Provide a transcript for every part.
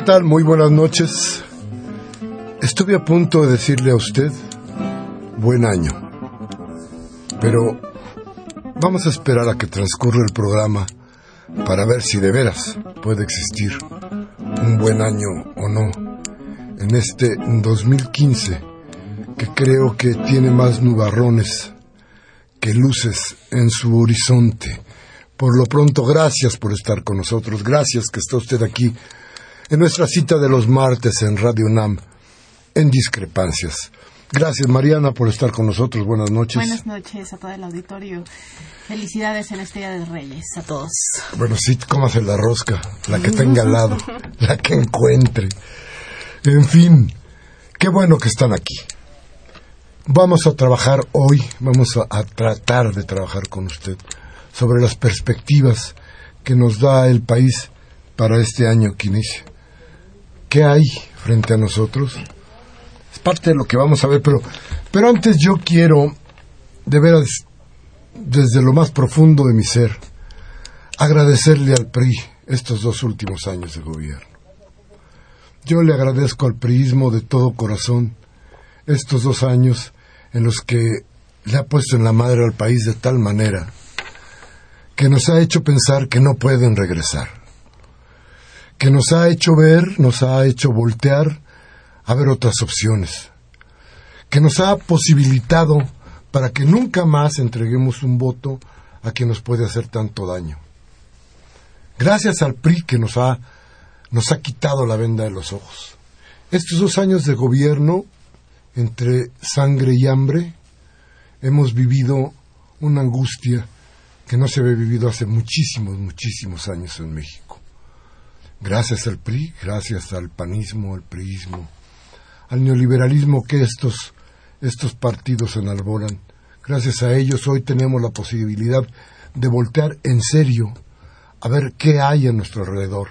Tal? Muy buenas noches. Estuve a punto de decirle a usted buen año, pero vamos a esperar a que transcurra el programa para ver si de veras puede existir un buen año o no en este 2015 que creo que tiene más nubarrones que luces en su horizonte. Por lo pronto, gracias por estar con nosotros, gracias que está usted aquí en nuestra cita de los martes en Radio UNAM, en Discrepancias. Gracias, Mariana, por estar con nosotros. Buenas noches. Buenas noches a todo el auditorio. Felicidades en este Día de Reyes a todos. Bueno, sí, cómase la rosca, la que tenga al lado, la que encuentre. En fin, qué bueno que están aquí. Vamos a trabajar hoy, vamos a, a tratar de trabajar con usted sobre las perspectivas que nos da el país para este año que inicia. ¿Qué hay frente a nosotros? Es parte de lo que vamos a ver, pero, pero antes yo quiero, de veras, desde lo más profundo de mi ser, agradecerle al PRI estos dos últimos años de gobierno. Yo le agradezco al priismo de todo corazón estos dos años en los que le ha puesto en la madre al país de tal manera que nos ha hecho pensar que no pueden regresar que nos ha hecho ver, nos ha hecho voltear a ver otras opciones, que nos ha posibilitado para que nunca más entreguemos un voto a quien nos puede hacer tanto daño. Gracias al PRI que nos ha, nos ha quitado la venda de los ojos. Estos dos años de gobierno, entre sangre y hambre, hemos vivido una angustia que no se había vivido hace muchísimos, muchísimos años en México gracias al PRI, gracias al panismo, al priismo, al neoliberalismo que estos, estos partidos enarbolan. Gracias a ellos hoy tenemos la posibilidad de voltear en serio a ver qué hay a nuestro alrededor,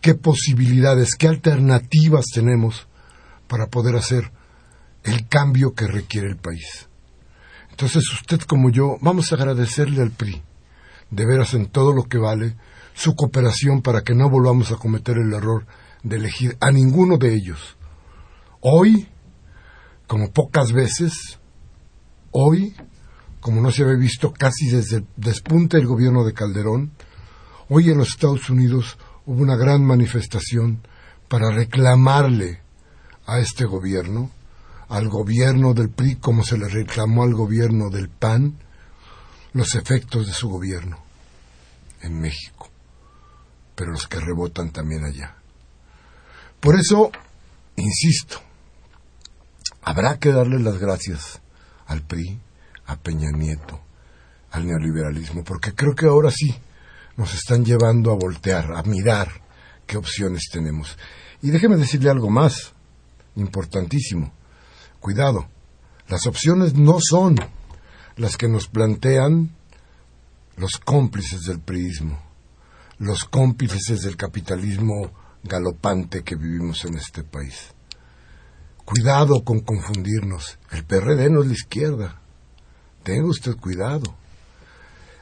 qué posibilidades, qué alternativas tenemos para poder hacer el cambio que requiere el país. Entonces usted como yo vamos a agradecerle al PRI, de veras en todo lo que vale, su cooperación para que no volvamos a cometer el error de elegir a ninguno de ellos. Hoy, como pocas veces, hoy, como no se había visto casi desde el despunte del gobierno de Calderón, hoy en los Estados Unidos hubo una gran manifestación para reclamarle a este gobierno, al gobierno del PRI como se le reclamó al gobierno del PAN, los efectos de su gobierno en México pero los que rebotan también allá. Por eso, insisto, habrá que darle las gracias al PRI, a Peña Nieto, al neoliberalismo, porque creo que ahora sí nos están llevando a voltear, a mirar qué opciones tenemos. Y déjeme decirle algo más, importantísimo. Cuidado, las opciones no son las que nos plantean los cómplices del priismo los cómplices del capitalismo galopante que vivimos en este país. Cuidado con confundirnos. El PRD no es la izquierda. Tenga usted cuidado.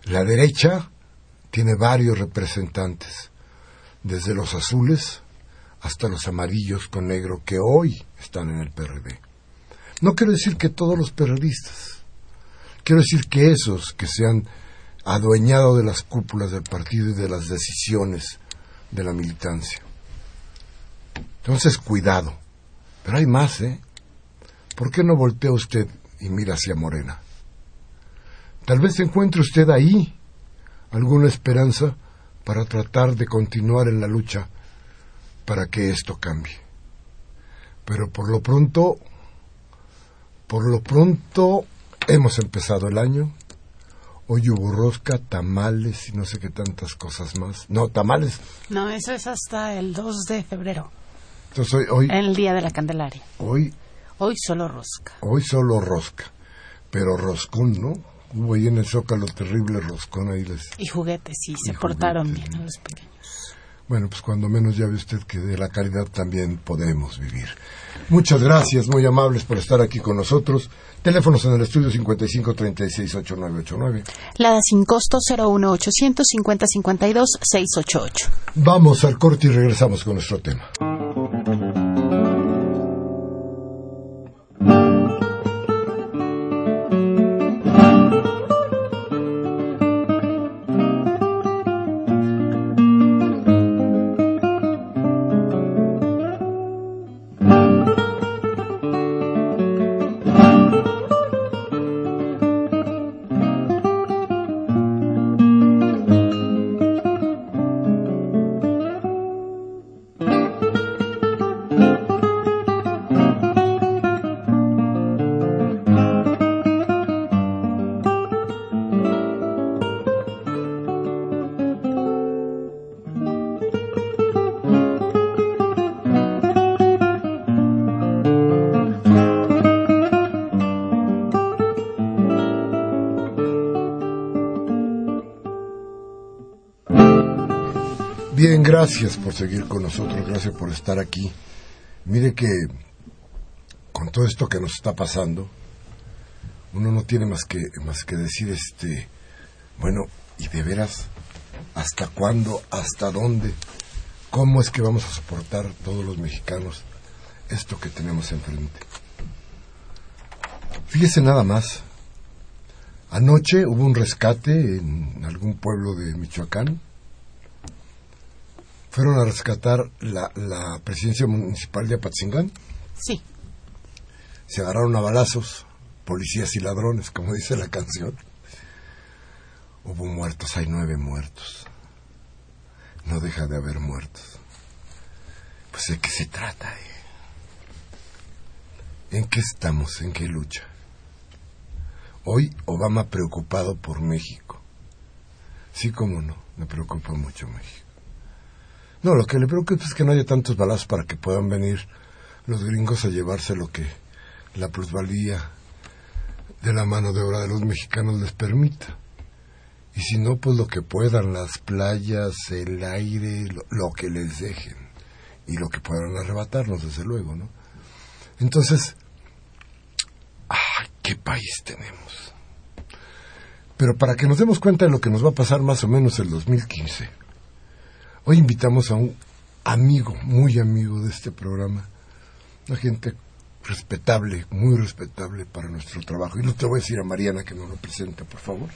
La derecha tiene varios representantes, desde los azules hasta los amarillos con negro que hoy están en el PRD. No quiero decir que todos los periodistas, quiero decir que esos que se han adueñado de las cúpulas del partido y de las decisiones de la militancia. Entonces, cuidado. Pero hay más, ¿eh? ¿Por qué no voltea usted y mira hacia Morena? Tal vez encuentre usted ahí alguna esperanza para tratar de continuar en la lucha para que esto cambie. Pero por lo pronto, por lo pronto hemos empezado el año. Hoy hubo rosca, tamales y no sé qué tantas cosas más. No, tamales. No, eso es hasta el 2 de febrero. Entonces hoy, hoy, El día de la Candelaria. hoy, Hoy solo rosca. hoy solo rosca. Pero roscón, ¿no? Hubo ahí en el Zócalo terrible roscón ahí les... Y juguetes, sí, se Y portaron juguetes, bien ¿no? los pequeños. Bueno, pues cuando menos ya ve usted que de la caridad también podemos vivir. Muchas gracias, muy amables por estar aquí con nosotros. Teléfonos en el estudio 55 36 8989. La sin costo 01 800 50 52 688. Vamos al corte y regresamos con nuestro tema. Gracias por seguir con nosotros, gracias por estar aquí. Mire que con todo esto que nos está pasando, uno no tiene más que más que decir este, bueno, y de veras, ¿hasta cuándo? ¿Hasta dónde? ¿Cómo es que vamos a soportar todos los mexicanos esto que tenemos enfrente? Fíjese nada más. Anoche hubo un rescate en algún pueblo de Michoacán fueron a rescatar la, la presidencia municipal de Apatzingán. Sí, Se agarraron a balazos, policías y ladrones, como dice la canción. Hubo muertos, hay nueve muertos. No deja de haber muertos. Pues de qué se trata, eh? ¿En qué estamos? ¿En qué lucha? Hoy Obama preocupado por México. Sí, como no, me preocupa mucho México. No, lo que le preocupa es que no haya tantos balazos para que puedan venir los gringos a llevarse lo que la plusvalía de la mano de obra de los mexicanos les permita. Y si no, pues lo que puedan, las playas, el aire, lo, lo que les dejen. Y lo que puedan arrebatarnos, desde luego, ¿no? Entonces, ¡ay, qué país tenemos! Pero para que nos demos cuenta de lo que nos va a pasar más o menos el 2015, hoy invitamos a un amigo, muy amigo de este programa, una gente respetable, muy respetable para nuestro trabajo. Y no te voy a decir a Mariana que nos lo presente, por favor.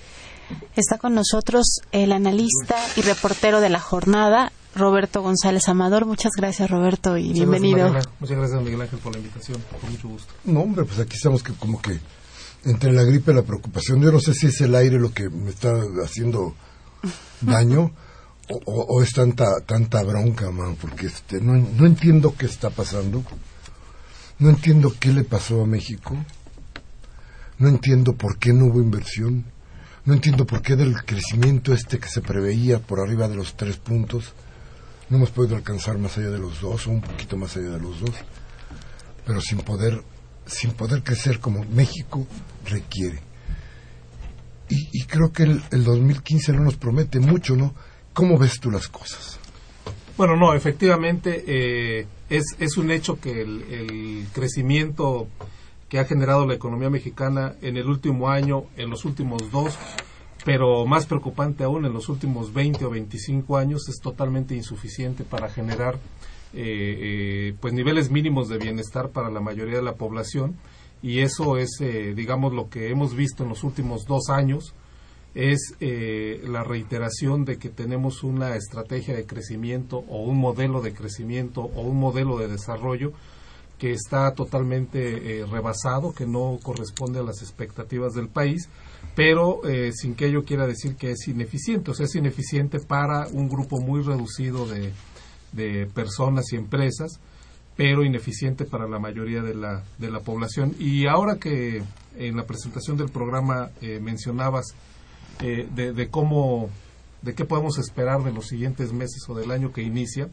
está con nosotros el analista y reportero de la jornada, Roberto González Amador. Muchas gracias, Roberto, y Muchas bienvenido. Gracias. Muchas gracias, Miguel Ángel, por la invitación. Con mucho gusto. No, hombre, pues aquí estamos que como que entre la gripe y la preocupación. Yo no sé si es el aire lo que me está haciendo daño o, es tanta tanta bronca, man, porque este, no, no entiendo qué está pasando. No entiendo qué le pasó a México. No entiendo por qué no hubo inversión. No entiendo por qué del crecimiento este que se preveía por arriba de los tres puntos no hemos podido alcanzar más allá de los dos o un poquito más allá de los dos pero sin poder sin poder crecer como México requiere y, y creo que el, el 2015 no nos promete mucho no cómo ves tú las cosas Bueno, no, efectivamente eh, es, es un hecho que el, crecimiento que ha generado la economía mexicana en el último año, en los últimos dos, pero más preocupante aún, en los últimos 20 o 25 años, es totalmente insuficiente para generar eh, pues niveles mínimos de bienestar para la mayoría de la población. Y eso es, digamos, lo que hemos visto en los últimos dos años es la reiteración de que tenemos una estrategia de crecimiento o un modelo de crecimiento o un modelo de desarrollo que está totalmente rebasado, que no corresponde a las expectativas del país pero eh, sin que ello quiera decir que es ineficiente, o sea, es ineficiente para un grupo muy reducido de, personas y empresas, pero ineficiente para la mayoría de la, de la población. Y ahora que en la presentación del programa eh, mencionabas eh, de, cómo, de qué podemos esperar de los siguientes meses o del año que inicia,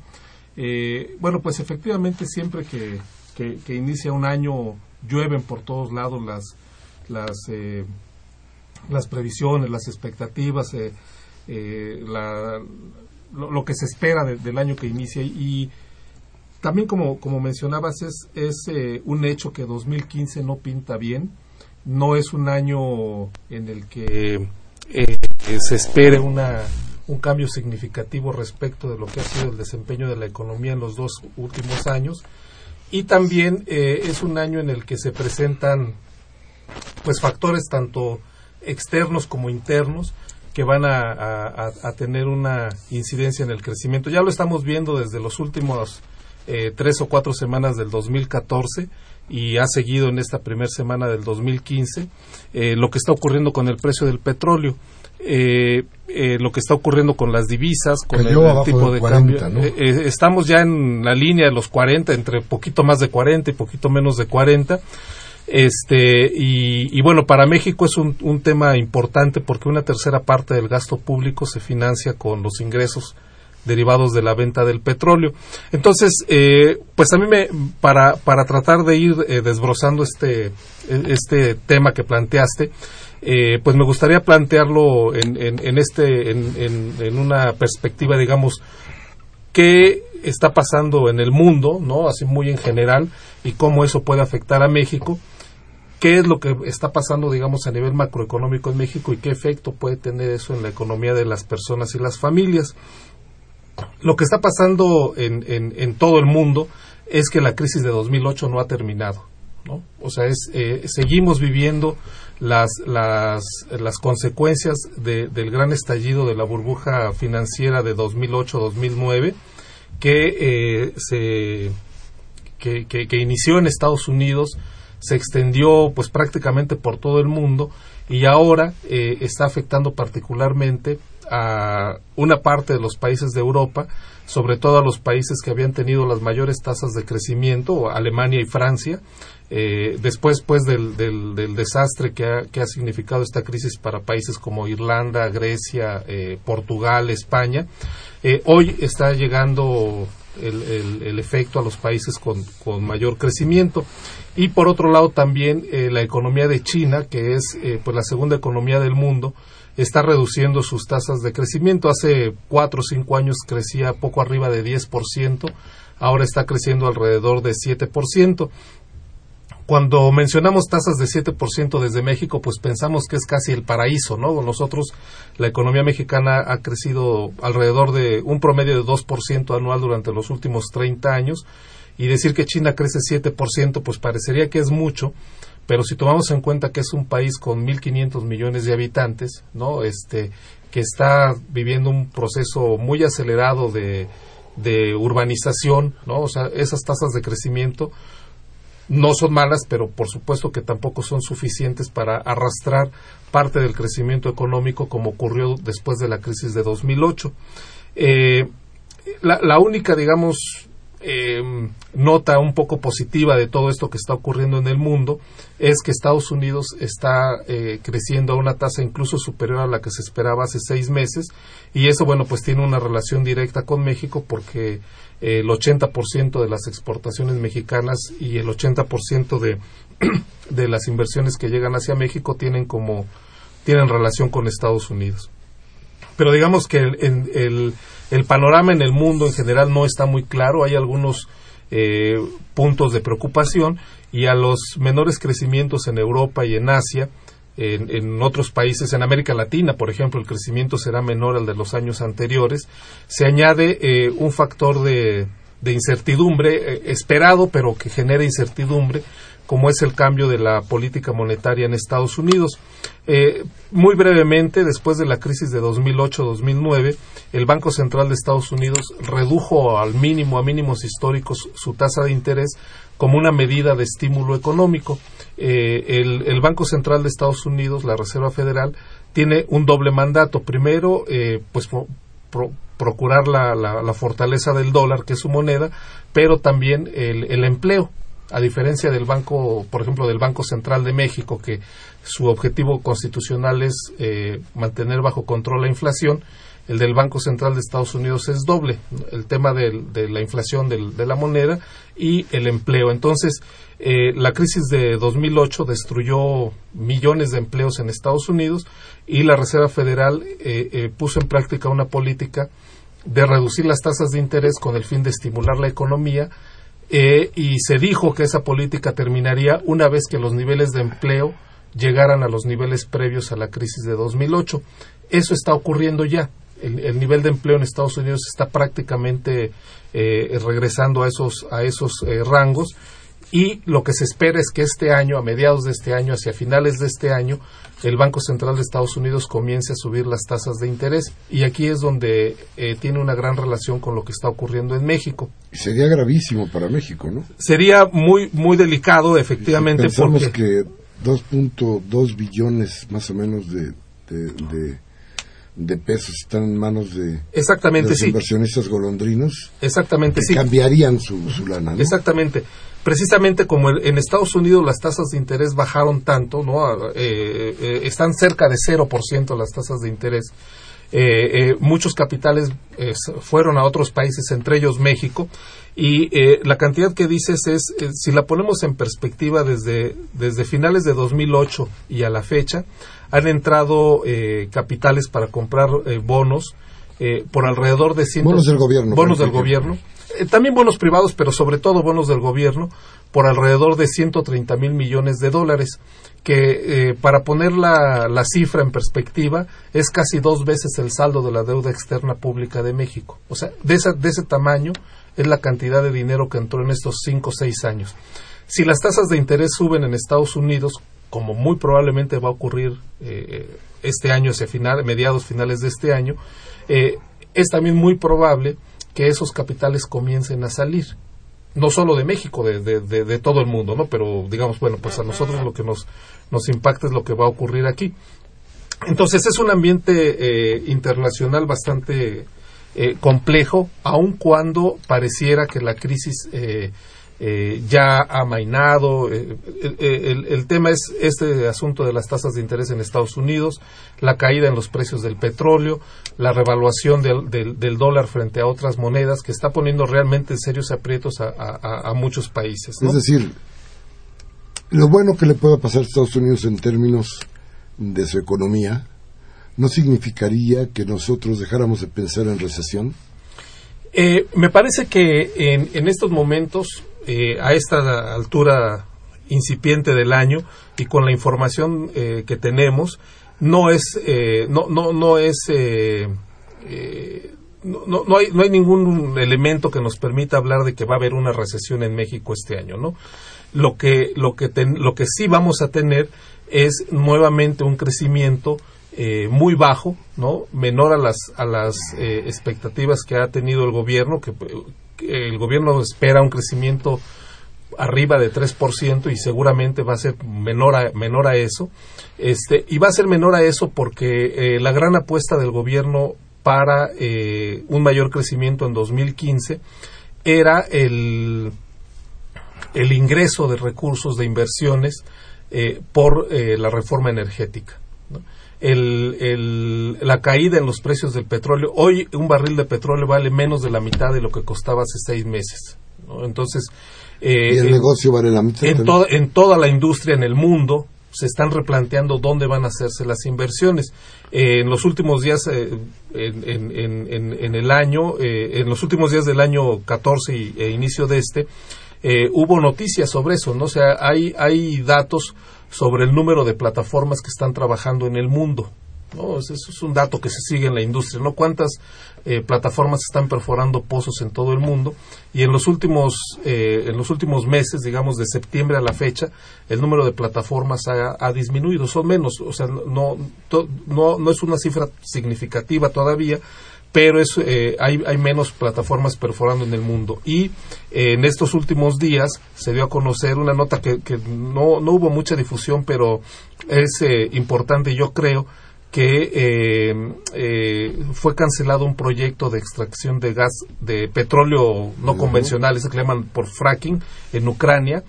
bueno, pues efectivamente siempre que, que, inicia un año llueven por todos lados las, las las previsiones, las expectativas, eh, eh, lo, que se espera del año que inicia. Y también como, como mencionabas es, es eh, un hecho que 2015 no pinta bien, no es un año en el que se espere una, un cambio significativo respecto de lo que ha sido el desempeño de la economía en los dos últimos años y también es un año en el que se presentan pues factores tanto externos como internos que van a, tener una incidencia en el crecimiento. Ya lo estamos viendo desde los últimos eh, tres o cuatro semanas del 2014 y ha seguido en esta primera semana del 2015 eh, lo que está ocurriendo con el precio del petróleo. Eh, lo que está ocurriendo con las divisas, con el, tipo de cambio. estamos ya en la línea de los 40, entre poquito más de 40 y poquito menos de 40. Este, y, bueno, para México es un, un, tema importante porque una tercera parte del gasto público se financia con los ingresos derivados de la venta del petróleo. Entonces, eh, pues a mí me, para, para tratar de ir eh, desbrozando este, este tema que planteaste, eh, pues me gustaría plantearlo en, en, este, en, en, una perspectiva, digamos, qué está pasando en el mundo, ¿no? Así muy en general, y cómo eso puede afectar a México qué es lo que está pasando, digamos, a nivel macroeconómico en México y qué efecto puede tener eso en la economía de las personas y las familias. Lo que está pasando en, en, todo el mundo es que la crisis de 2008 no ha terminado. ¿no? O sea, es, eh, seguimos viviendo las, las, las consecuencias del gran estallido de la burbuja financiera de 2008-2009 que, eh, se, que, que, inició en Estados Unidos se extendió pues prácticamente por todo el mundo y ahora eh, está afectando particularmente a una parte de los países de Europa, sobre todo a los países que habían tenido las mayores tasas de crecimiento, Alemania y Francia, eh, después pues del, del, desastre que ha, que ha, significado esta crisis para países como Irlanda, Grecia, eh, Portugal, España, hoy está llegando el, efecto a los países con, con mayor crecimiento. Y por otro lado también eh, la economía de China, que es eh, pues la segunda economía del mundo, está reduciendo sus tasas de crecimiento. Hace cuatro o cinco años crecía poco arriba de 10%, ahora está creciendo alrededor de 7%. Cuando mencionamos tasas de 7% desde México, pues pensamos que es casi el paraíso, ¿no? Nosotros, la economía mexicana ha crecido alrededor de un promedio de 2% anual durante los últimos 30 años y decir que China crece 7%, pues parecería que es mucho, pero si tomamos en cuenta que es un país con 1.500 millones de habitantes, ¿no? Este, que está viviendo un proceso muy acelerado de, urbanización, ¿no? O sea, esas tasas de crecimiento no son malas, pero por supuesto que tampoco son suficientes para arrastrar parte del crecimiento económico como ocurrió después de la crisis de 2008. Eh, la, la única, digamos, eh, nota un poco positiva de todo esto que está ocurriendo en el mundo es que Estados Unidos está eh, creciendo a una tasa incluso superior a la que se esperaba hace seis meses y eso bueno pues tiene una relación directa con México porque eh, el 80% de las exportaciones mexicanas y el 80% de, de las inversiones que llegan hacia México tienen como tienen relación con Estados Unidos. Pero digamos que el, el el panorama en el mundo en general no está muy claro, hay algunos eh, puntos de preocupación y a los menores crecimientos en Europa y en Asia, en, otros países, en América Latina, por ejemplo, el crecimiento será menor al de los años anteriores, se añade eh, un factor de, incertidumbre esperado, pero que genera incertidumbre como es el cambio de la política monetaria en Estados Unidos. Eh, muy brevemente, después de la crisis de 2008-2009, el Banco Central de Estados Unidos redujo al mínimo, a mínimos históricos, su tasa de interés como una medida de estímulo económico. Eh, el, Banco Central de Estados Unidos, la Reserva Federal, tiene un doble mandato. Primero, eh, pues procurar la, fortaleza del dólar, que es su moneda, pero también el empleo a diferencia del banco, por ejemplo, del Banco Central de México, que su objetivo constitucional es eh, mantener bajo control la inflación, el del Banco Central de Estados Unidos es doble, el tema de, la inflación de la moneda y el empleo. Entonces, eh, la crisis de 2008 destruyó millones de empleos en Estados Unidos y la Reserva Federal eh, puso en práctica una política de reducir las tasas de interés con el fin de estimular la economía eh, y se dijo que esa política terminaría una vez que los niveles de empleo llegaran a los niveles previos a la crisis de 2008. Eso está ocurriendo ya. El, nivel de empleo en Estados Unidos está prácticamente eh, regresando a esos, a esos eh, rangos y lo que se espera es que este año, a mediados de este año, hacia finales de este año, el Banco Central de Estados Unidos comience a subir las tasas de interés. Y aquí es donde eh, tiene una gran relación con lo que está ocurriendo en México. Sería gravísimo para México, ¿no? Sería muy, muy delicado, efectivamente. pensamos que 2.2 billones más o menos de, de, pesos están en manos de, Exactamente, los inversionistas golondrinos. Exactamente, sí. Cambiarían su, su lana, ¿no? Exactamente precisamente como en Estados Unidos las tasas de interés bajaron tanto, ¿no? Eh, eh, están cerca de 0% las tasas de interés. Eh, muchos capitales fueron a otros países, entre ellos México, y la cantidad que dices es, si la ponemos en perspectiva desde, desde finales de 2008 y a la fecha, han entrado capitales para comprar bonos por alrededor de 100 bonos del gobierno bonos del gobierno eh, también bonos privados, pero sobre todo bonos del gobierno, por alrededor de 130 mil millones de dólares, que eh, para poner la, la, cifra en perspectiva es casi dos veces el saldo de la deuda externa pública de México. O sea, de, de ese tamaño es la cantidad de dinero que entró en estos cinco o seis años. Si las tasas de interés suben en Estados Unidos, como muy probablemente va a ocurrir eh, este año hacia final, mediados finales de este año, es también muy probable que esos capitales comiencen a salir no solo de México, de, de, todo el mundo, ¿no? Pero digamos, bueno, pues a nosotros lo que nos, nos impacta es lo que va a ocurrir aquí. Entonces es un ambiente eh, internacional bastante eh, complejo, aun cuando pareciera que la crisis eh, eh, ya ha mainado. Eh, el, tema es este asunto de las tasas de interés en Estados Unidos, la caída en los precios del petróleo, la revaluación del, dólar frente a otras monedas que está poniendo realmente en serios aprietos a, muchos países. Es decir, lo bueno que le pueda pasar a Estados Unidos en términos de su economía no significaría que nosotros dejáramos de pensar en recesión. Eh, me parece que en, en estos momentos eh, a esta altura incipiente del año y con la información eh, que tenemos no es eh, no no no es no, no, hay, no hay ningún elemento que nos permita hablar de que va a haber una recesión en México este año, ¿no? Lo que, lo que, lo que sí vamos a tener es nuevamente un crecimiento muy bajo, ¿no? Menor a las, a las expectativas que ha tenido el gobierno, que el gobierno espera un crecimiento arriba de 3% y seguramente va a ser menor a, menor a eso. Este, y va a ser menor a eso porque eh, la gran apuesta del gobierno para eh, un mayor crecimiento en 2015 era el, el ingreso de recursos de inversiones eh, por la reforma energética el, la caída en los precios del petróleo. Hoy un barril de petróleo vale menos de la mitad de lo que costaba hace seis meses. Entonces, eh, el negocio vale la mitad. En, en toda la industria en el mundo se están replanteando dónde van a hacerse las inversiones. Eh, en los últimos días, eh, en, en, en, el año, en los últimos días del año 14 y, e inicio de este, hubo noticias sobre eso, ¿no? O sea, hay, hay datos sobre el número de plataformas que están trabajando en el mundo. ¿no? Eso es un dato que se sigue en la industria, ¿no? ¿Cuántas eh, plataformas están perforando pozos en todo el mundo? Y en los últimos, eh, en los últimos meses, digamos de septiembre a la fecha, el número de plataformas ha, disminuido, son menos, o sea, no, no, no es una cifra significativa todavía, pero es, eh, hay, hay, menos plataformas perforando en el mundo. Y eh, en estos últimos días se dio a conocer una nota que, que no, no, hubo mucha difusión, pero es eh, importante, yo creo, que fue cancelado un proyecto de extracción de gas de petróleo no convencional, ese que le llaman por fracking, en Ucrania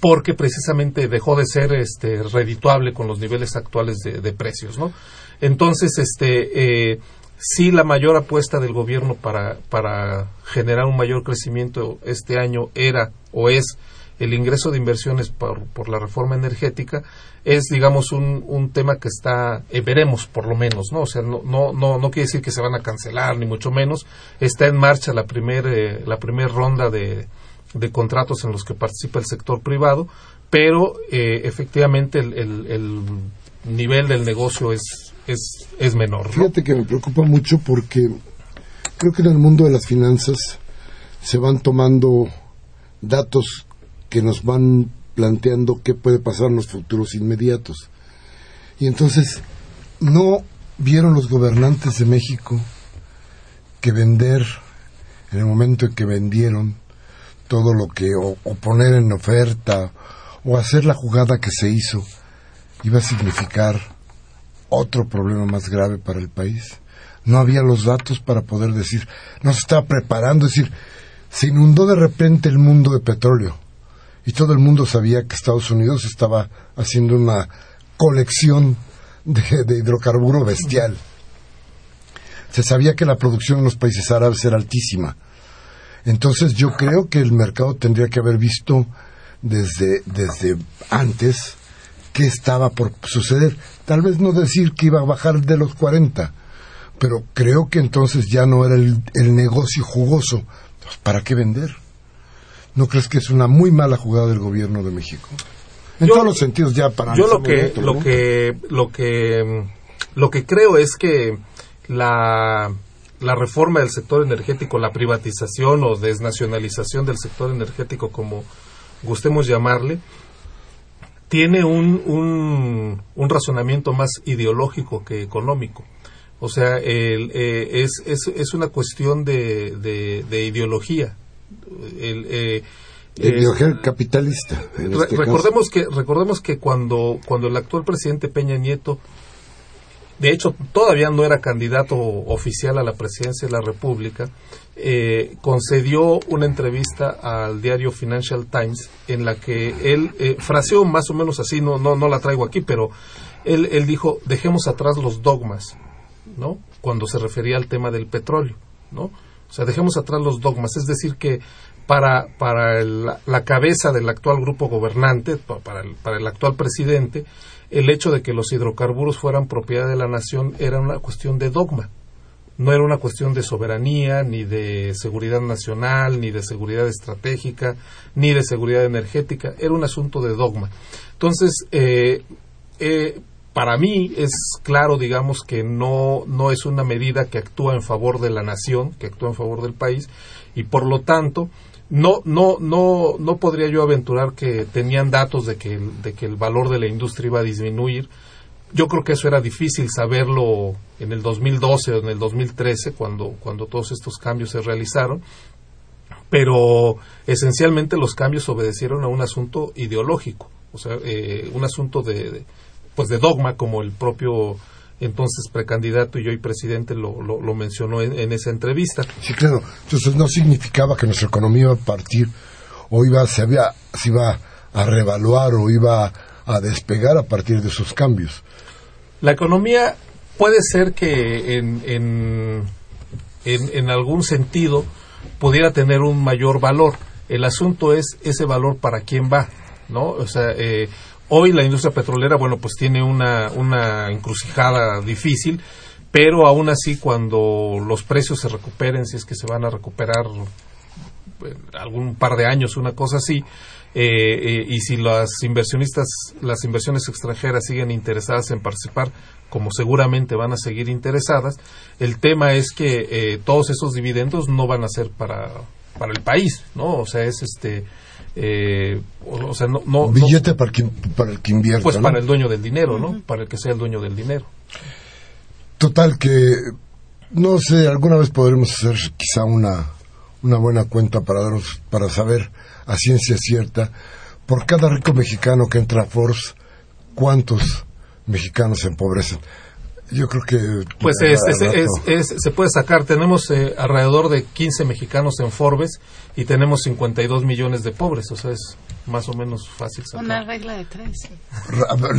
porque precisamente dejó de ser este redituable con los niveles actuales de, de precios, ¿no? Entonces, este sí la mayor apuesta del gobierno para, para generar un mayor crecimiento este año era o es el ingreso de inversiones por, por la reforma energética es digamos un, un tema que está eh, veremos por lo menos no o sea no, no no no quiere decir que se van a cancelar ni mucho menos. Está en marcha la primera eh, la primera ronda de, de contratos en los que participa el sector privado pero eh, efectivamente el, el nivel del negocio es es, es menor. Fíjate que me preocupa mucho porque creo que en el mundo de las finanzas se van tomando datos que nos van planteando qué puede pasar en los futuros inmediatos. Y entonces, ¿no vieron los gobernantes de México que vender, en el momento en que vendieron todo lo que, o, o poner en oferta, o hacer la jugada que se hizo, iba a significar otro problema más grave para el país. No había los datos para poder decir, no se estaba preparando, es decir, se inundó de repente el mundo de petróleo y todo el mundo sabía que Estados Unidos estaba haciendo una colección de, hidrocarburo bestial. Se sabía que la producción en los países árabes era altísima. Entonces yo creo que el mercado tendría que haber visto desde, desde antes qué estaba por suceder. Tal vez no decir que iba a bajar de los 40, pero creo que entonces ya no era el, negocio jugoso. ¿Para qué vender? ¿No crees que es una muy mala jugada del gobierno de México? En todos los sentidos ya para Yo lo que lo que lo que lo que creo es que la la reforma del sector energético, la privatización o desnacionalización del sector energético como gustemos llamarle, tiene un, un, un razonamiento más ideológico que económico. O sea, el, eh, es, es, es, una cuestión de, de, ideología. El, eh, ideología capitalista. Este recordemos que recordemos que cuando cuando el actual presidente Peña Nieto de hecho todavía no era candidato oficial a la presidencia de la República, eh, concedió una entrevista al diario Financial Times en la que él eh, fraseó más o menos así, no, no, no la traigo aquí, pero él, él dijo, dejemos atrás los dogmas, ¿no? Cuando se refería al tema del petróleo, ¿no? O sea, dejemos atrás los dogmas, es decir, que para, para la cabeza del actual grupo gobernante, para el, para el actual presidente, el hecho de que los hidrocarburos fueran propiedad de la nación era una cuestión de dogma. No era una cuestión de soberanía, ni de seguridad nacional, ni de seguridad estratégica, ni de seguridad energética. Era un asunto de dogma. Entonces, eh, eh, para mí es claro, digamos, que no, no es una medida que actúa en favor de la nación, que actúa en favor del país, y por lo tanto, no, no, no, no podría yo aventurar que tenían datos de que, de que el valor de la industria iba a disminuir. Yo creo que eso era difícil saberlo en el 2012 o en el 2013, cuando, cuando todos estos cambios se realizaron, pero esencialmente los cambios obedecieron a un asunto ideológico, o sea, eh, un asunto de, pues de dogma, como el propio entonces precandidato y hoy presidente lo, lo, mencionó en, esa entrevista. Sí, claro. Entonces no significaba que nuestra economía iba a partir o iba, se, había, se iba a revaluar o iba a despegar a partir de esos cambios. La economía puede ser que en, en, en, algún sentido pudiera tener un mayor valor. El asunto es ese valor para quién va, ¿no? O sea, eh, Hoy la industria petrolera, bueno, pues tiene una, una encrucijada difícil, pero aún así cuando los precios se recuperen, si es que se van a recuperar eh, algún par de años, una cosa así, eh, eh, y si las inversionistas, las inversiones extranjeras siguen interesadas en participar, como seguramente van a seguir interesadas. El tema es que eh, todos esos dividendos no van a ser para, para el país, ¿no? O sea, es este... Eh, o, sea, no, no, billete para, el para el que invierte. Pues para el dueño del dinero, ¿no? Para el que sea el dueño del dinero. Total, que no sé, alguna vez podremos hacer quizá una, una buena cuenta para, daros, para saber a ciencia cierta, por cada rico mexicano que entra a Force, cuántos mexicanos se empobrecen. Yo creo que... Pues es, se puede sacar, tenemos eh, alrededor de 15 mexicanos en Forbes y tenemos 52 millones de pobres, o sea, es más o menos fácil sacar. Una regla de tres.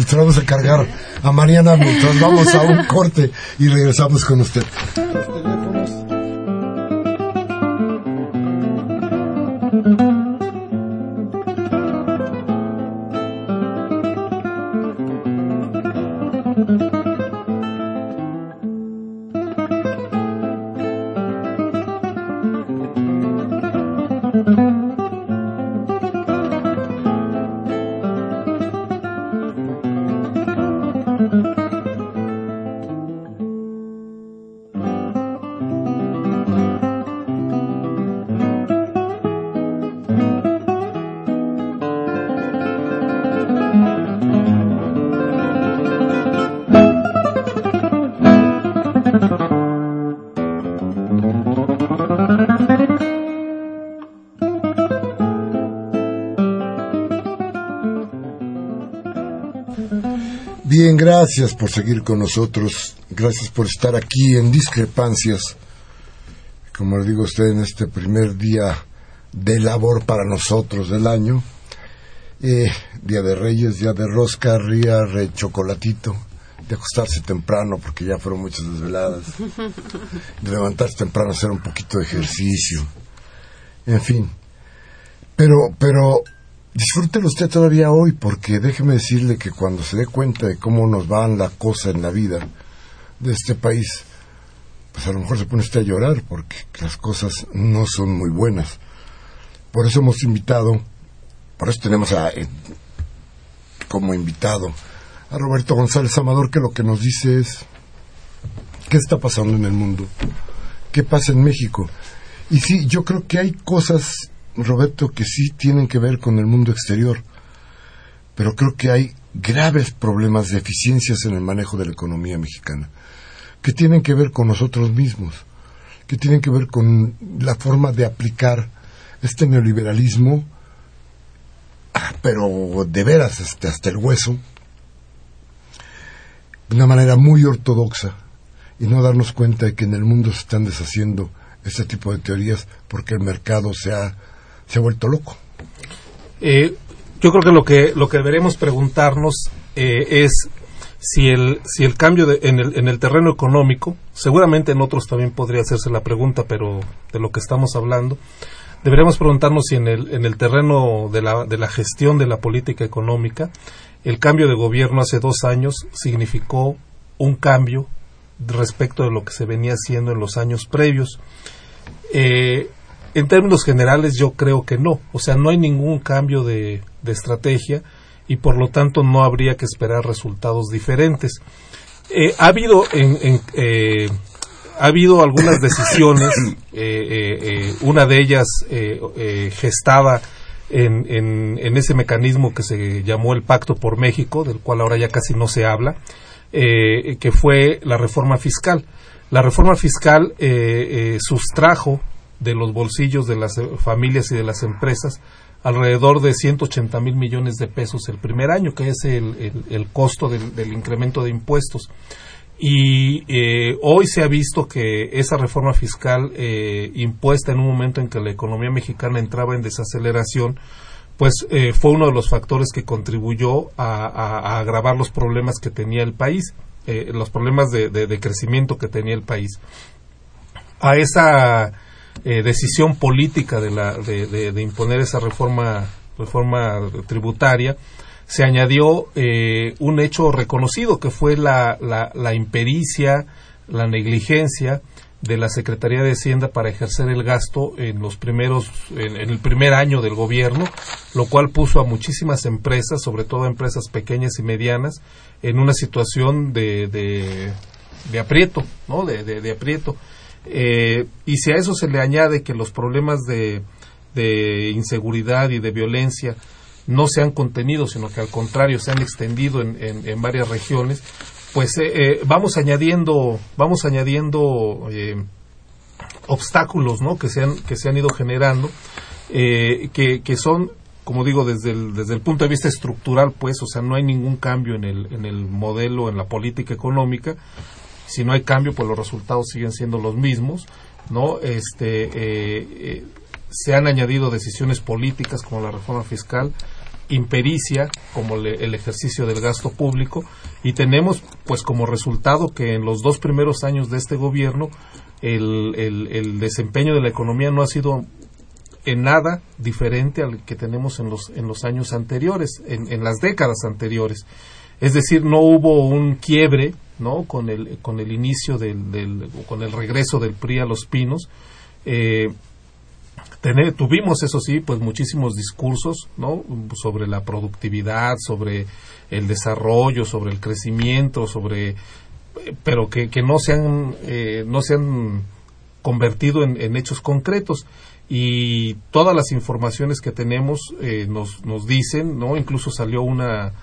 Se vamos a cargar a Mariana mientras vamos a un corte y regresamos con usted. Bien, gracias por seguir con nosotros, gracias por estar aquí en Discrepancias, como le digo a usted, en este primer día de labor para nosotros del año, eh, día de Reyes, día de rosca, ría, re chocolatito, de acostarse temprano porque ya fueron muchas desveladas, de levantarse temprano, hacer un poquito de ejercicio, en fin, pero, pero disfrútelo usted todavía hoy, porque déjeme decirle que cuando se dé cuenta de cómo nos van la cosa en la vida de este país, pues a lo mejor se pone usted a llorar, porque las cosas no son muy buenas. Por eso hemos invitado, por eso tenemos a, eh, como invitado a Roberto González Amador, que lo que nos dice es qué está pasando en el mundo, qué pasa en México. Y sí, yo creo que hay cosas Roberto, que sí tienen que ver con el mundo exterior, pero creo que hay graves problemas de eficiencias en el manejo de la economía mexicana, que tienen que ver con nosotros mismos, que tienen que ver con la forma de aplicar este neoliberalismo, ah, pero de veras este, hasta el hueso, de una manera muy ortodoxa, y no darnos cuenta de que en el mundo se están deshaciendo este tipo de teorías porque el mercado se ha se ha vuelto loco. Eh, yo creo que lo que lo que deberemos preguntarnos eh, es si el si el cambio en, el, en el terreno económico, seguramente en otros también podría hacerse la pregunta, pero de lo que estamos hablando, deberíamos preguntarnos si en el en el terreno de la de la gestión de la política económica, el cambio de gobierno hace dos años significó un cambio respecto de lo que se venía haciendo en los años previos. Eh, en términos generales yo creo que no, o sea, no hay ningún cambio de, estrategia y por lo tanto no habría que esperar resultados diferentes. Eh, ha habido en, eh, ha habido algunas decisiones, una de ellas gestada en, en, ese mecanismo que se llamó el Pacto por México, del cual ahora ya casi no se habla, que fue la reforma fiscal. La reforma fiscal sustrajo de los bolsillos de las familias y de las empresas alrededor de 180 mil millones de pesos el primer año, que es el, costo del, incremento de impuestos. Y eh, hoy se ha visto que esa reforma fiscal eh, impuesta en un momento en que la economía mexicana entraba en desaceleración, pues eh, fue uno de los factores que contribuyó a, agravar los problemas que tenía el país, los problemas de, de, crecimiento que tenía el país. A esa eh, decisión política de, la, de, imponer esa reforma, reforma tributaria, se añadió eh, un hecho reconocido que fue la, la, impericia, la negligencia de la Secretaría de Hacienda para ejercer el gasto en los primeros en, el primer año del gobierno, lo cual puso a muchísimas empresas, sobre todo empresas pequeñas y medianas, en una situación de, de, aprieto, ¿no? De, de, aprieto. Eh, y si a eso se le añade que los problemas de, de inseguridad y de violencia no se han contenido, sino que al contrario se han extendido en, en varias regiones, pues eh, eh, vamos añadiendo vamos añadiendo eh, obstáculos ¿no? que se han que se han ido generando que, que son como digo desde el, desde el punto de vista estructural pues o sea no hay ningún cambio en el en el modelo en la política económica si no hay cambio pues los resultados siguen siendo los mismos no este se han añadido decisiones políticas como la reforma fiscal impericia como el ejercicio del gasto público y tenemos pues como resultado que en los dos primeros años de este gobierno el, el, desempeño de la economía no ha sido en nada diferente al que tenemos en los, en los años anteriores, en, en las décadas anteriores. Es decir, no hubo un quiebre ¿no? con, el, con el inicio del, del, con el regreso del PRI a los pinos. Eh, tuvimos, eso sí, pues muchísimos discursos, ¿no? Sobre la productividad, sobre el desarrollo, sobre el crecimiento, sobre, pero que, que no se han, eh, no se han convertido en, hechos concretos y todas las informaciones que tenemos eh, nos, nos dicen, ¿no? Incluso salió una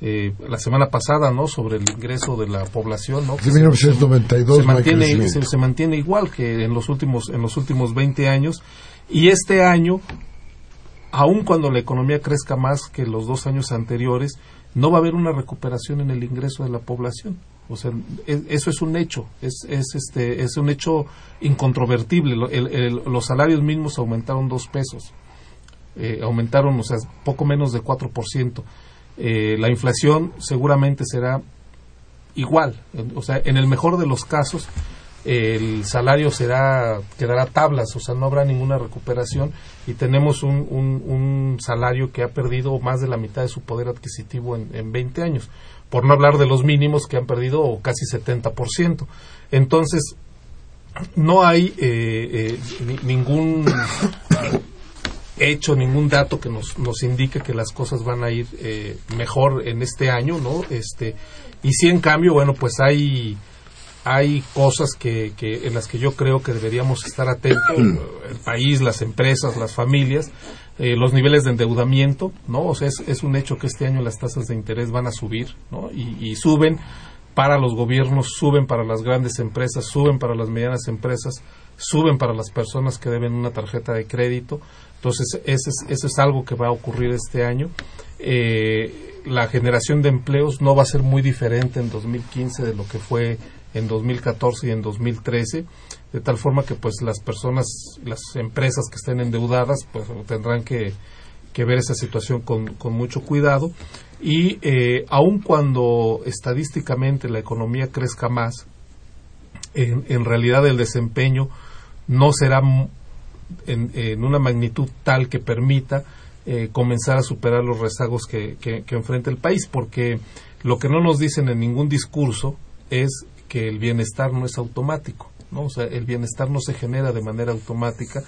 eh, la semana pasada, ¿no? Sobre el ingreso de la población, ¿no? De 1992 se mantiene, se, se, mantiene igual que en los últimos en los últimos 20 años y este año, aun cuando la economía crezca más que los dos años anteriores, no va a haber una recuperación en el ingreso de la población. O sea, eso es un hecho, es, es, este, es un hecho incontrovertible. los salarios mínimos aumentaron dos pesos, eh, aumentaron, o sea, poco menos de 4%. Eh, la inflación seguramente será igual, o sea, en el mejor de los casos, el salario será quedará tablas, o sea, no habrá ninguna recuperación y tenemos un, un, salario que ha perdido más de la mitad de su poder adquisitivo en, en 20 años, por no hablar de los mínimos que han perdido casi 70%. Entonces, no hay eh, eh, ningún hecho, ningún dato que nos, nos indique que las cosas van a ir eh, mejor en este año, ¿no? Este, y si en cambio, bueno, pues hay hay cosas que, que, en las que yo creo que deberíamos estar atentos, el país, las empresas, las familias, eh, los niveles de endeudamiento, ¿no? O sea, es, un hecho que este año las tasas de interés van a subir, ¿no? Y, suben para los gobiernos, suben para las grandes empresas, suben para las medianas empresas, suben para las personas que deben una tarjeta de crédito. Entonces, eso es, eso es algo que va a ocurrir este año. Eh, la generación de empleos no va a ser muy diferente en 2015 de lo que fue en 2014 y en 2013, de tal forma que pues las personas, las empresas que estén endeudadas, pues tendrán que, ver esa situación con, con mucho cuidado. Y eh, aun cuando estadísticamente la economía crezca más, en, en realidad el desempeño no será en, en una magnitud tal que permita eh, comenzar a superar los rezagos que, que, que, enfrenta el país, porque lo que no nos dicen en ningún discurso es que el bienestar no es automático, ¿no? O sea, el bienestar no se genera de manera automática,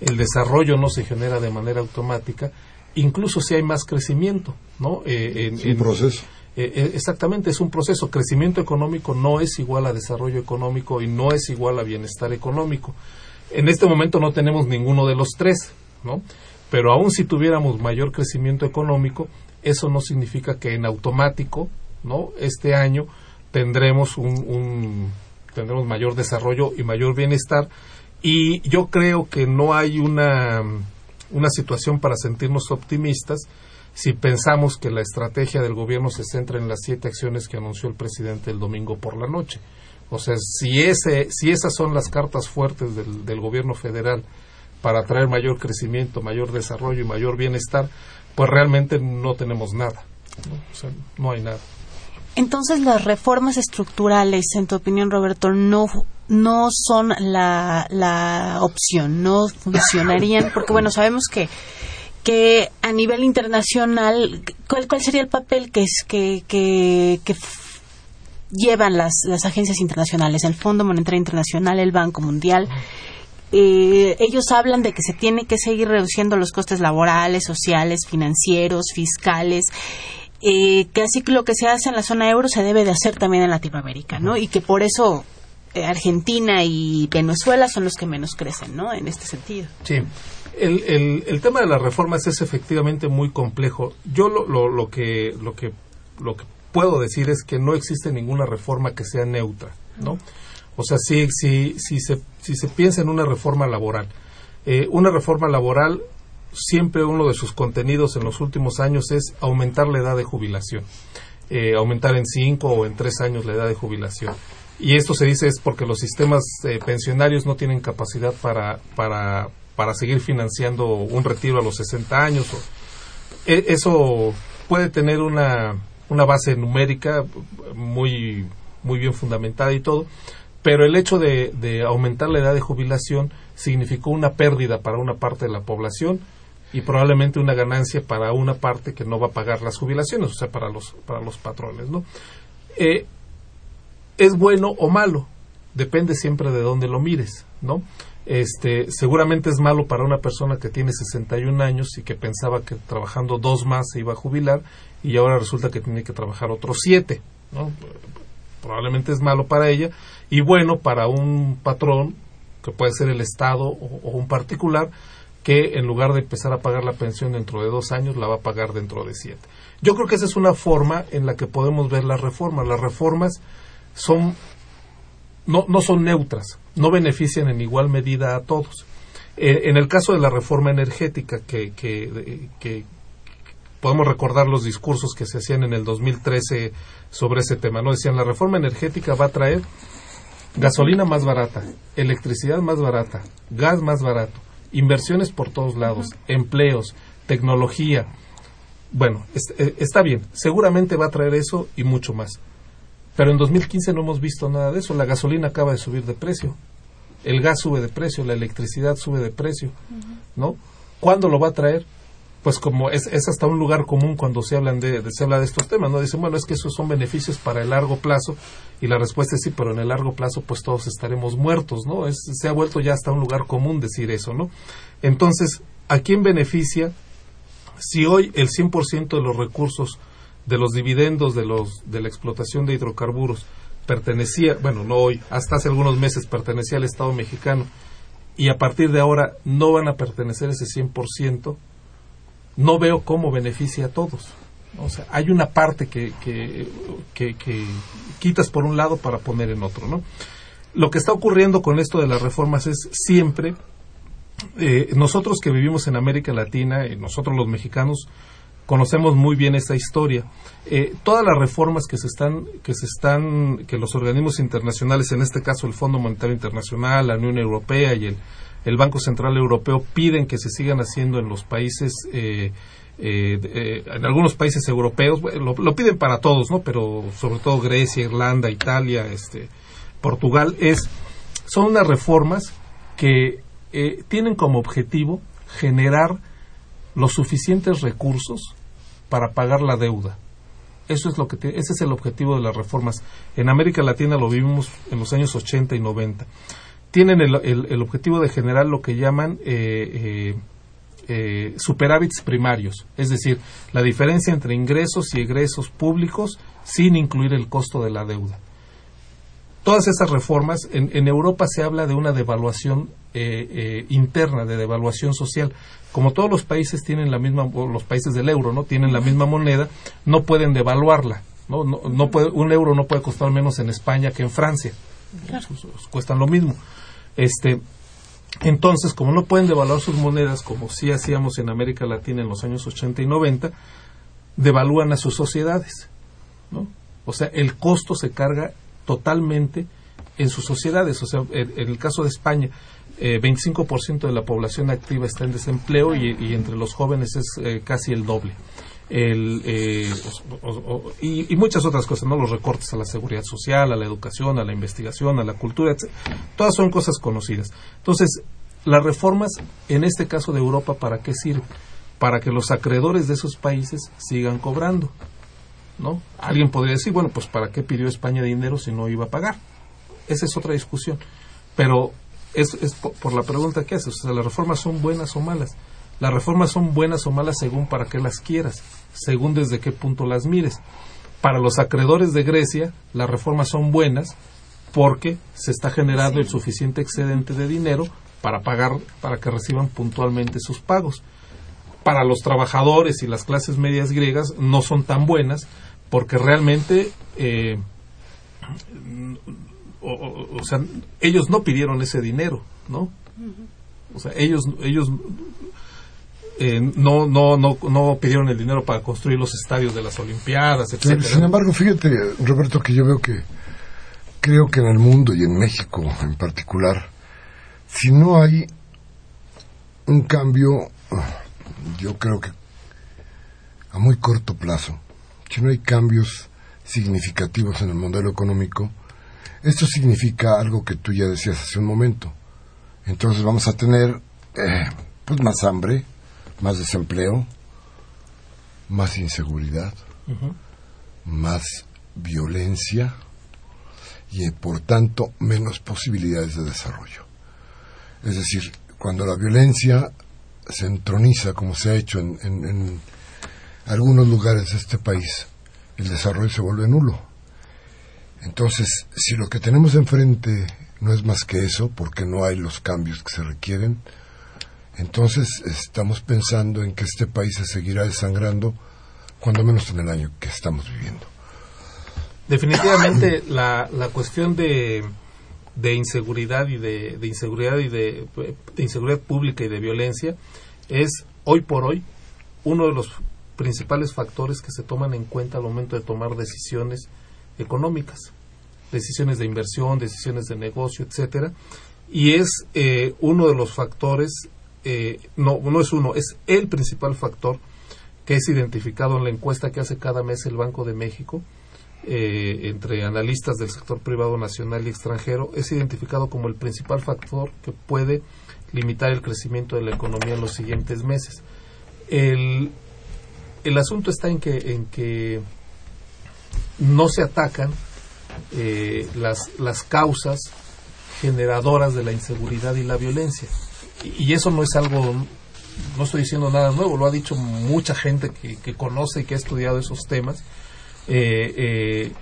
el desarrollo no se genera de manera automática, incluso si hay más crecimiento, ¿no? Eh, es un proceso. Eh, eh, exactamente, es un proceso. Crecimiento económico no es igual a desarrollo económico y no es igual a bienestar económico. En este momento no tenemos ninguno de los tres, ¿no? Pero aún si tuviéramos mayor crecimiento económico, eso no significa que en automático, ¿no? Este año tendremos un, tendremos mayor desarrollo y mayor bienestar y yo creo que no hay una, una situación para sentirnos optimistas si pensamos que la estrategia del gobierno se centra en las siete acciones que anunció el presidente el domingo por la noche. O sea, si, ese, si esas son las cartas fuertes del, del gobierno federal para traer mayor crecimiento, mayor desarrollo y mayor bienestar, pues realmente no tenemos nada. No hay nada. Entonces, las reformas estructurales, en tu opinión, Roberto, no no son la, la opción, no funcionarían, porque bueno, sabemos que que a nivel internacional, ¿cuál, cuál sería el papel que es que, que, llevan las, las agencias internacionales, el Fondo Monetario Internacional, el Banco Mundial. Eh, ellos hablan de que se tiene que seguir reduciendo los costes laborales, sociales, financieros, fiscales. Eh, que así lo que se hace en la zona euro se debe de hacer también en Latinoamérica, ¿no? Y que por eso eh, Argentina y Venezuela son los que menos crecen, ¿no? En este sentido. Sí. El, el, el tema de las reformas es efectivamente muy complejo. Yo lo, lo, lo, que, lo, que, lo que puedo decir es que no existe ninguna reforma que sea neutra, ¿no? O sea, si, si, si, se, si se piensa en una reforma laboral, eh, una reforma laboral siempre uno de sus contenidos en los últimos años es aumentar la edad de jubilación, eh, aumentar en cinco o en tres años la edad de jubilación. Y esto se dice es porque los sistemas eh, pensionarios no tienen capacidad para, para, para seguir financiando un retiro a los 60 años. O, e, eso puede tener una, una base numérica muy, muy bien fundamentada y todo, pero el hecho de, de, aumentar la edad de jubilación significó una pérdida para una parte de la población y probablemente una ganancia para una parte que no va a pagar las jubilaciones, o sea, para los, para los patrones, ¿no? Eh, es bueno o malo, depende siempre de dónde lo mires, ¿no? Este, seguramente es malo para una persona que tiene 61 años y que pensaba que trabajando dos más se iba a jubilar y ahora resulta que tiene que trabajar otros siete, ¿no? Probablemente es malo para ella y bueno para un patrón que puede ser el Estado o, o un particular que en lugar de empezar a pagar la pensión dentro de dos años la va a pagar dentro de siete. Yo creo que esa es una forma en la que podemos ver las reformas. Las reformas son no, no son neutras, no benefician en igual medida a todos. Eh, en el caso de la reforma energética, que, que, que, podemos recordar los discursos que se hacían en el 2013 sobre ese tema, ¿no? Decían, la reforma energética va a traer gasolina más barata, electricidad más barata, gas más barato, inversiones por todos lados, empleos, tecnología. Bueno, es, está bien, seguramente va a traer eso y mucho más. Pero en 2015 no hemos visto nada de eso. La gasolina acaba de subir de precio. El gas sube de precio, la electricidad sube de precio, ¿no? ¿Cuándo lo va a traer? Pues como es, es hasta un lugar común cuando se hablan de, de, se habla de estos temas, ¿no? Dicen, bueno, es que esos son beneficios para el largo plazo y la respuesta es sí, pero en el largo plazo pues todos estaremos muertos, ¿no? Es, se ha vuelto ya hasta un lugar común decir eso, ¿no? Entonces, ¿a quién beneficia si hoy el 100% de los recursos de los dividendos de, los, de la explotación de hidrocarburos pertenecía, bueno, no hoy, hasta hace algunos meses pertenecía al Estado mexicano y a partir de ahora no van a pertenecer ese 100%, no veo cómo beneficia a todos. O sea, hay una parte que, que, quitas por un lado para poner en otro, ¿no? Lo que está ocurriendo con esto de las reformas es siempre, eh, nosotros que vivimos en América Latina, y nosotros los mexicanos, conocemos muy bien esa historia. Eh, todas las reformas que se están, que se están, que los organismos internacionales, en este caso el Fondo Monetario Internacional, la Unión Europea y el, el Banco Central Europeo piden que se sigan haciendo en los países, eh, eh, en algunos países europeos, lo, lo, piden para todos, ¿no? Pero sobre todo Grecia, Irlanda, Italia, este, Portugal, es, son unas reformas que tienen como objetivo generar los suficientes recursos para pagar la deuda. Eso es lo que ese es el objetivo de las reformas. En América Latina lo vivimos en los años 80 y 90. Tienen el, el, el objetivo de generar lo que llaman eh, eh, eh, superávits primarios, es decir, la diferencia entre ingresos y egresos públicos sin incluir el costo de la deuda. Todas esas reformas, en, en Europa se habla de una devaluación eh, eh, interna, de devaluación social. Como todos los países tienen la misma, los países del euro, ¿no? Tienen la misma moneda, no pueden devaluarla. ¿no? No, no puede, un euro no puede costar menos en España que en Francia. Claro. Cuestan lo mismo. Este, entonces, como no pueden devaluar sus monedas, como sí hacíamos en América Latina en los años 80 y 90, devalúan a sus sociedades. ¿no? O sea, el costo se carga totalmente en sus sociedades. O sea, en, el caso de España, eh, 25% de la población activa está en desempleo y, y entre los jóvenes es eh, casi el doble. El, eh, y, y, muchas otras cosas, ¿no? Los recortes a la seguridad social, a la educación, a la investigación, a la cultura, etc. Todas son cosas conocidas. Entonces, las reformas, en este caso de Europa, ¿para qué sirven? Para que los acreedores de esos países sigan cobrando. ¿no? Alguien podría decir, bueno, pues ¿para qué pidió España dinero si no iba a pagar? Esa es otra discusión. Pero es, es por, la pregunta que haces, o sea, las reformas son buenas o malas. Las reformas son buenas o malas según para qué las quieras, según desde qué punto las mires. Para los acreedores de Grecia, las reformas son buenas porque se está generando el suficiente excedente de dinero para pagar, para que reciban puntualmente sus pagos. Para los trabajadores y las clases medias griegas no son tan buenas porque realmente eh, o, sea, ellos no pidieron ese dinero, ¿no? O sea, ellos, ellos eh, no, no, no, no pidieron el dinero para construir los estadios de las Olimpiadas, etc. Sin embargo, fíjate, Roberto, que yo veo que creo que en el mundo y en México en particular, si no hay un cambio, yo creo que a muy corto plazo, si no hay cambios significativos en el modelo económico, esto significa algo que tú ya decías hace un momento. Entonces vamos a tener eh, pues más hambre, más desempleo, más inseguridad, más violencia y por tanto menos posibilidades de desarrollo. Es decir, cuando la violencia se entroniza, como se ha hecho en, en algunos lugares de este país, el desarrollo se vuelve nulo. Entonces, si lo que tenemos enfrente no es más que eso, porque no hay los cambios que se requieren, entonces estamos pensando en que este país se seguirá desangrando, cuando menos en el año que estamos viviendo. Definitivamente la, la cuestión de, de inseguridad y de, de inseguridad y de, de inseguridad pública y de violencia es hoy por hoy uno de los principales factores que se toman en cuenta al momento de tomar decisiones económicas, decisiones de inversión, decisiones de negocio, etcétera, y es eh, uno de los factores, eh, no, no es uno, es el principal factor que es identificado en la encuesta que hace cada mes el Banco de México eh, entre analistas del sector privado nacional y extranjero, es identificado como el principal factor que puede limitar el crecimiento de la economía en los siguientes meses. El, el asunto está en que, en que no se atacan eh, las, las causas generadoras de la inseguridad y la violencia. Y, eso no es algo, no estoy diciendo nada nuevo, lo ha dicho mucha gente que, conoce y que ha estudiado esos temas. Eh, eh,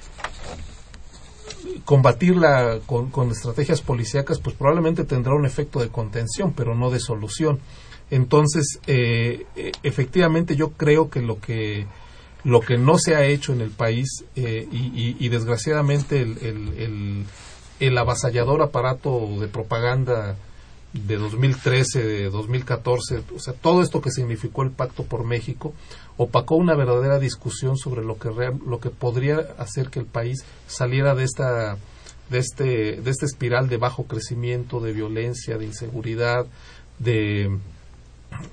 combatirla con, con, estrategias policíacas, pues probablemente tendrá un efecto de contención, pero no de solución. Entonces, efectivamente, yo creo que lo que lo que no se ha hecho en el país eh, y, desgraciadamente el, el, avasallador aparato de propaganda de 2013, de 2014, o sea, todo esto que significó el Pacto por México, opacó una verdadera discusión sobre lo que, lo que podría hacer que el país saliera de esta, de, este, de esta espiral de bajo crecimiento, de violencia, de inseguridad, de,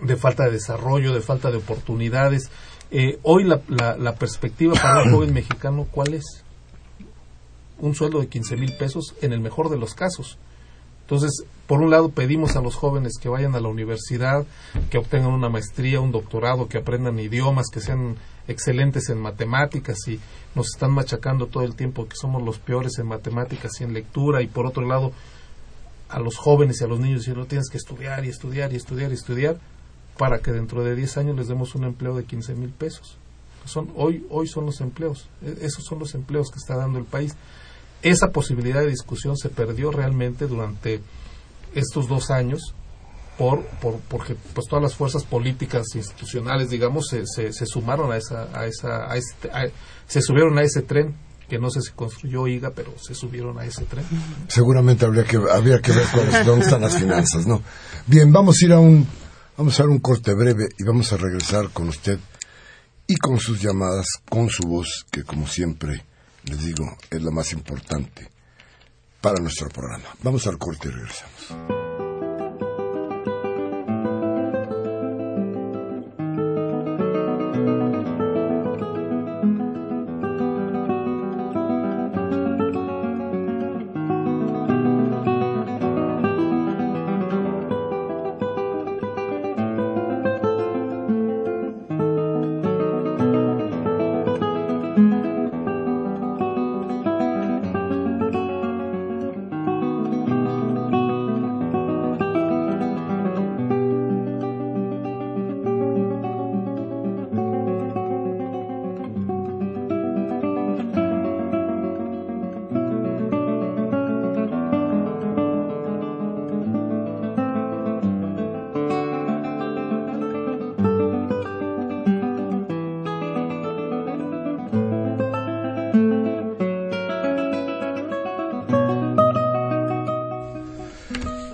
de falta de desarrollo, de falta de oportunidades. Eh, hoy la, la, perspectiva para un joven mexicano, ¿cuál es? Un sueldo de 15 mil pesos en el mejor de los casos. Entonces, por un lado pedimos a los jóvenes que vayan a la universidad, que obtengan una maestría, un doctorado, que aprendan idiomas, que sean excelentes en matemáticas y nos están machacando todo el tiempo que somos los peores en matemáticas y en lectura y por otro lado a los jóvenes y a los niños no tienes que estudiar y estudiar y estudiar y estudiar para que dentro de 10 años les demos un empleo de 15 mil pesos. Son, hoy, hoy son los empleos, e, esos son los empleos que está dando el país. Esa posibilidad de discusión se perdió realmente durante estos dos años por, por, porque pues todas las fuerzas políticas institucionales digamos se, se, sumaron a esa a esa a este, se subieron a ese tren que no sé si construyó IGA pero se subieron a ese tren. Seguramente habría que habría que ver dónde están las finanzas no bien vamos a ir a un Vamos a dar un corte breve y vamos a regresar con usted y con sus llamadas, con su voz, que como siempre les digo es la más importante para nuestro programa. Vamos al corte y regresamos.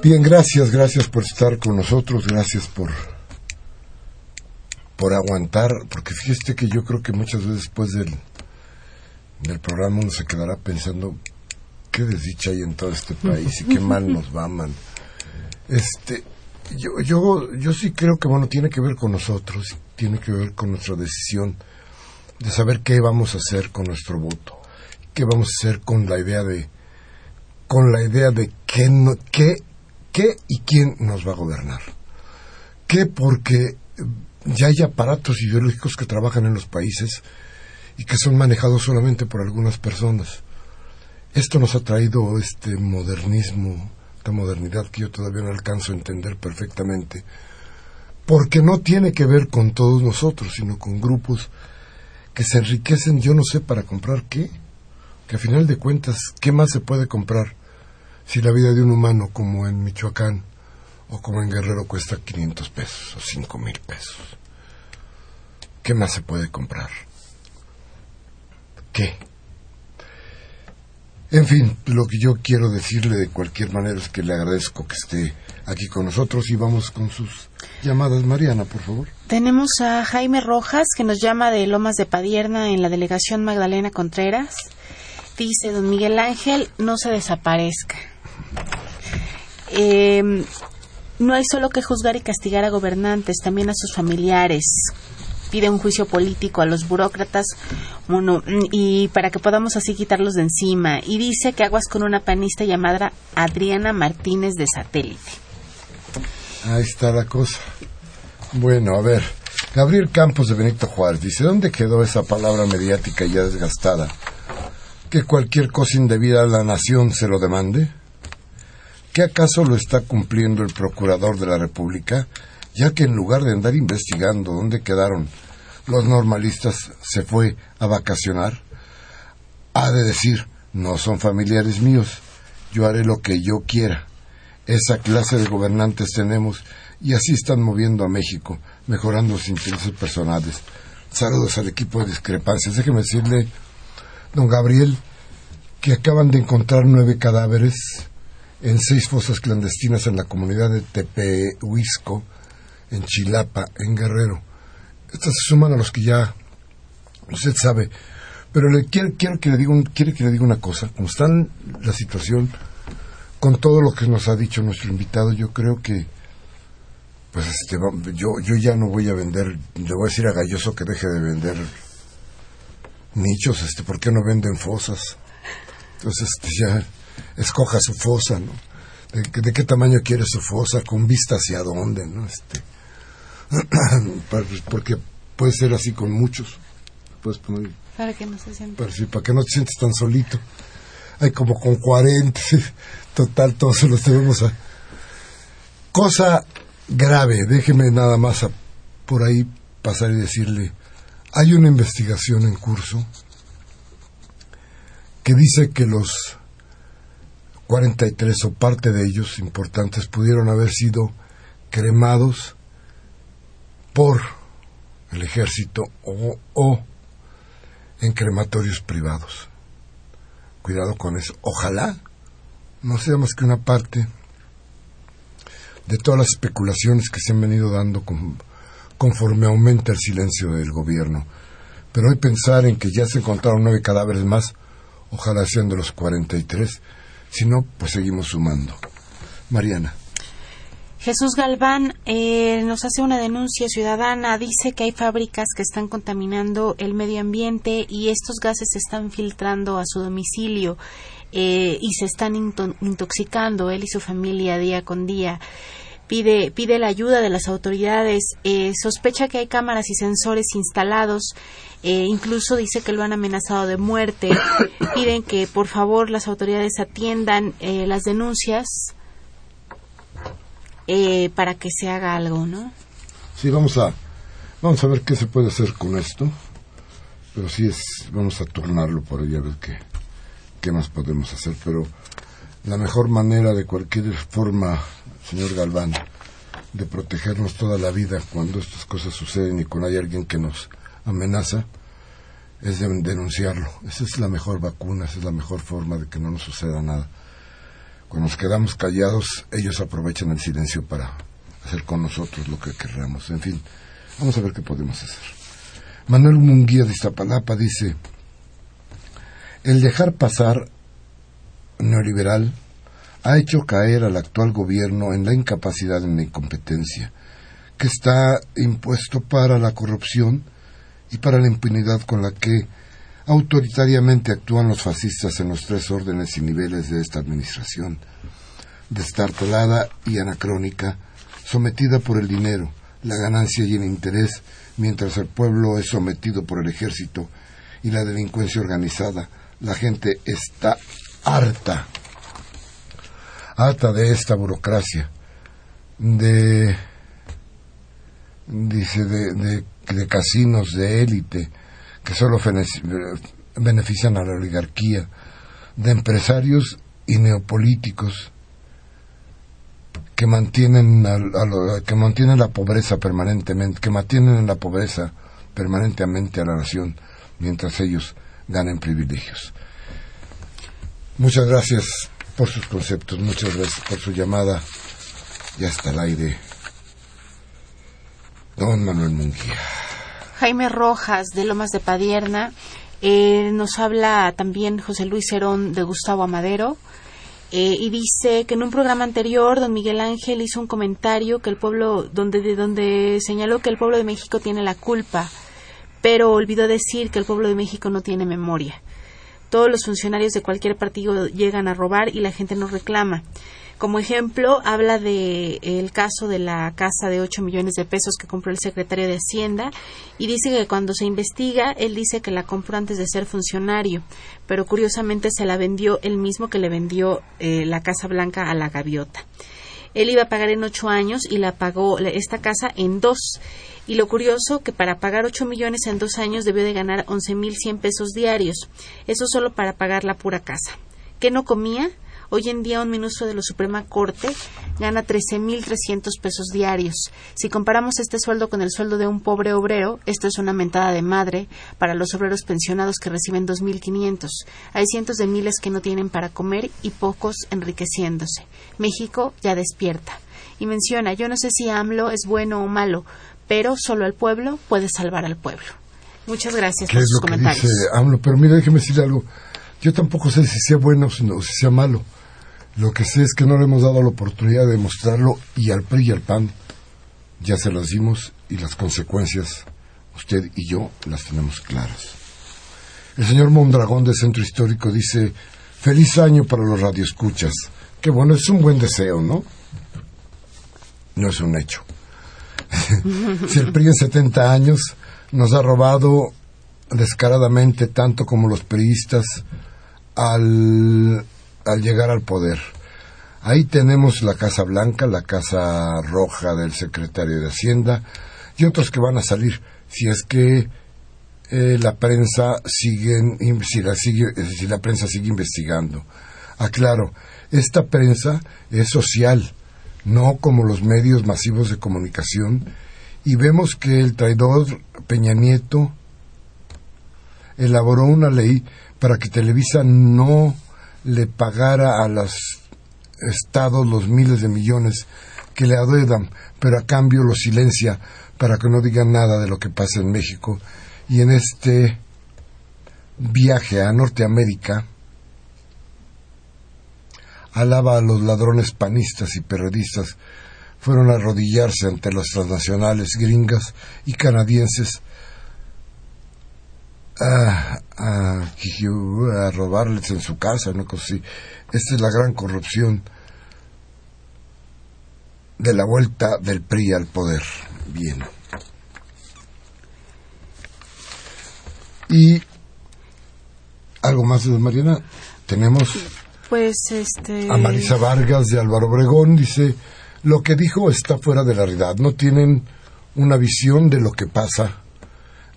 Bien, gracias, gracias por estar con nosotros, gracias por por aguantar, porque fíjate que yo creo que muchas veces después del, del programa uno se quedará pensando qué desdicha hay en todo este país y qué mal nos va, man. Este, yo, yo, yo sí creo que bueno tiene que ver con nosotros, tiene que ver con nuestra decisión de saber qué vamos a hacer con nuestro voto, qué vamos a hacer con la idea de, con la idea de qué, no, qué, qué y quién nos va a gobernar. ¿Qué? Porque ya hay aparatos ideológicos que trabajan en los países y que son manejados solamente por algunas personas. Esto nos ha traído este modernismo, esta modernidad que yo todavía no alcanzo a entender perfectamente, porque no tiene que ver con todos nosotros, sino con grupos que se enriquecen, yo no sé para comprar qué, que a final de cuentas, ¿qué más se puede comprar si la vida de un humano como en Michoacán o como en Guerrero cuesta 500 pesos o 5 mil pesos? ¿Qué más se puede comprar? ¿Qué? En fin, lo que yo quiero decirle de cualquier manera es que le agradezco que esté aquí con nosotros y vamos con sus llamadas. Mariana, por favor. Tenemos a Jaime Rojas que nos llama de Lomas de Padierna en la delegación Magdalena Contreras. Dice, don Miguel Ángel, no se desaparezca. Eh, no hay solo que juzgar y castigar a gobernantes, también a sus familiares pide un juicio político a los burócratas y para que podamos así quitarlos de encima. Y dice que aguas con una panista llamada Adriana Martínez de Satélite. Ahí está la cosa. Bueno, a ver. Gabriel Campos de Benito Juárez dice, ¿dónde quedó esa palabra mediática ya desgastada? ¿Que cualquier cosa indebida a la nación se lo demande? ¿Qué acaso lo está cumpliendo el Procurador de la República? ya que en lugar de andar investigando dónde quedaron los normalistas, se fue a vacacionar, ha de decir, no son familiares míos, yo haré lo que yo quiera. Esa clase de gobernantes tenemos y así están moviendo a México, mejorando sus intereses personales. Saludos al equipo de discrepancias. Déjeme decirle, don Gabriel, que acaban de encontrar nueve cadáveres en seis fosas clandestinas en la comunidad de Tepehuisco, en Chilapa, en Guerrero. Estas se suman a los que ya usted sabe. Pero le quiero, quiero que le diga quiere que le diga una cosa. Como está la situación, con todo lo que nos ha dicho nuestro invitado, yo creo que pues este, yo, yo ya no voy a vender, le voy a decir a Galloso que deje de vender nichos, este, ¿por qué no venden fosas? Entonces, este, ya escoja su fosa, ¿no? De, de, qué tamaño quiere su fosa, con vista hacia dónde, ¿no? Este, porque puede ser así con muchos. para que no se sienta. Para, que no te sientes tan solito. Hay como con 40, total, todos los tenemos a... Cosa grave, déjeme nada más por ahí pasar y decirle, hay una investigación en curso que dice que los 43 o parte de ellos importantes pudieron haber sido cremados por el ejército o, en crematorios privados. Cuidado con eso. Ojalá no sea más que una parte de todas las especulaciones que se han venido dando conforme aumenta el silencio del gobierno. Pero hoy pensar en que ya se encontraron nueve cadáveres más, ojalá sean de los 43, si no, pues seguimos sumando. Mariana. Jesús Galván eh, nos hace una denuncia ciudadana. Dice que hay fábricas que están contaminando el medio ambiente y estos gases se están filtrando a su domicilio eh, y se están intoxicando él y su familia día con día. Pide, pide la ayuda de las autoridades. Eh, sospecha que hay cámaras y sensores instalados. incluso dice que lo han amenazado de muerte. Piden que por favor las autoridades atiendan las denuncias eh, para que se haga algo, ¿no? Sí, vamos a, vamos a ver qué se puede hacer con esto, pero sí es, vamos a turnarlo por ahí a ver qué, qué más podemos hacer, pero la mejor manera de cualquier forma, señor Galván, de protegernos toda la vida cuando estas cosas suceden y cuando hay alguien que nos amenaza, es denunciarlo. Esa es la mejor vacuna, esa es la mejor forma de que no nos suceda nada. Cuando nos quedamos callados, ellos aprovechan el silencio para hacer con nosotros lo que querramos. En fin, vamos a ver qué podemos hacer. Manuel Munguía de Iztapalapa dice, el dejar pasar neoliberal ha hecho caer al actual gobierno en la incapacidad y en la incompetencia que está impuesto para la corrupción y para la impunidad con la que autoritariamente actúan los fascistas en los tres órdenes y niveles de esta administración, destartalada y anacrónica, sometida por el dinero, la ganancia y el interés, mientras el pueblo es sometido por el ejército y la delincuencia organizada. La gente está harta, harta de esta burocracia, de, dice, de, de, casinos de élite, que solo benefician a la oligarquía, de empresarios y neopolíticos que mantienen, que mantienen la pobreza permanentemente, que mantienen en la pobreza permanentemente a la nación mientras ellos ganen privilegios. Muchas gracias por sus conceptos, muchas gracias por su llamada. Ya está el aire. Don Manuel Munguía. Jaime Rojas de Lomas de Padierna. Eh, nos habla también José Luis Herón de Gustavo Amadero. Eh, y dice que en un programa anterior don Miguel Ángel hizo un comentario que el pueblo donde de donde señaló que el pueblo de México tiene la culpa pero olvidó decir que el pueblo de México no tiene memoria todos los funcionarios de cualquier partido llegan a robar y la gente no reclama como ejemplo, habla de el caso de la casa de 8 millones de pesos que compró el secretario de Hacienda y dice que cuando se investiga, él dice que la compró antes de ser funcionario, pero curiosamente se la vendió el mismo que le vendió eh, la Casa Blanca a la gaviota. Él iba a pagar en ocho años y la pagó esta casa en dos. Y lo curioso que para pagar ocho millones en dos años debió de ganar once mil cien pesos diarios. Eso solo para pagar la pura casa. ¿Qué no comía? Hoy en día un ministro de la Suprema Corte gana 13.300 pesos diarios. Si comparamos este sueldo con el sueldo de un pobre obrero, esto es una mentada de madre para los obreros pensionados que reciben 2.500. Hay cientos de miles que no tienen para comer y pocos enriqueciéndose. México ya despierta. Y menciona, yo no sé si AMLO es bueno o malo, pero solo el pueblo puede salvar al pueblo. Muchas gracias por sus comentarios. AMLO? Pero mira, déjeme decir algo. Yo tampoco sé si sea bueno o si sea malo. Lo que sé es que no le hemos dado la oportunidad de mostrarlo y al PRI y al PAN ya se las dimos y las consecuencias, usted y yo, las tenemos claras. El señor Mondragón de Centro Histórico dice, feliz año para los radioescuchas. Qué bueno, es un buen deseo, ¿no? No es un hecho. si el PRI en 70 años nos ha robado descaradamente tanto como los priistas al al llegar al poder. Ahí tenemos la Casa Blanca, la Casa Roja del secretario de Hacienda y otros que van a salir si es que eh, la prensa sigue, si la sigue, si la prensa sigue investigando. Aclaro, esta prensa es social, no como los medios masivos de comunicación, y vemos que el traidor Peña Nieto elaboró una ley para que Televisa no le pagara a los estados los miles de millones que le adeudan, pero a cambio lo silencia para que no digan nada de lo que pasa en México. Y en este viaje a Norteamérica, alaba a los ladrones panistas y periodistas fueron a arrodillarse ante las transnacionales gringas y canadienses a, a, a robarles en su casa, una cosa. Esta es la gran corrupción de la vuelta del PRI al poder. Bien. Y algo más Mariana. Tenemos pues este a Marisa Vargas de Álvaro Obregón dice lo que dijo está fuera de la realidad. No tienen una visión de lo que pasa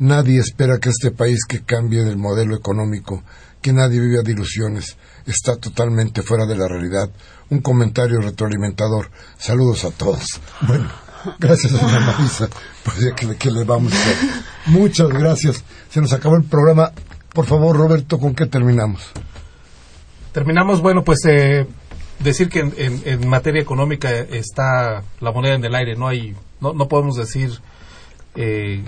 Nadie espera que este país que cambie del modelo económico, que nadie viva de ilusiones, está totalmente fuera de la realidad. Un comentario retroalimentador. Saludos a todos. Bueno, gracias a Marisa. Pues que, que le vamos a. Muchas gracias. Se nos acabó el programa. Por favor, Roberto, ¿con qué terminamos? Terminamos, bueno, pues eh, decir que en, materia económica está la moneda en el aire, no hay, no, no podemos decir eh,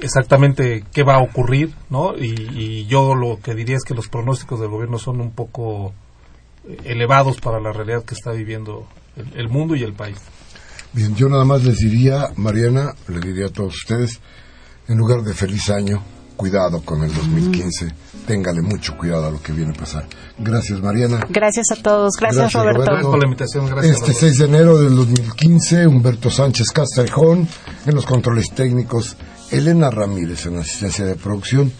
exactamente qué va a ocurrir, ¿no? Y, yo lo que diría es que los pronósticos del gobierno son un poco eh, elevados para la realidad que está viviendo el, mundo y el país. Bien, yo nada más les diría, Mariana, le diría a todos ustedes, en lugar de feliz año, cuidado con el 2015, téngale mucho cuidado a lo que viene a pasar. Gracias, Mariana. Gracias a todos. Gracias, Roberto. Gracias por la invitación. Gracias, este 6 de enero del 2015, Humberto Sánchez Castrejón en los controles técnicos, Elena Ramírez en la asistencia de producción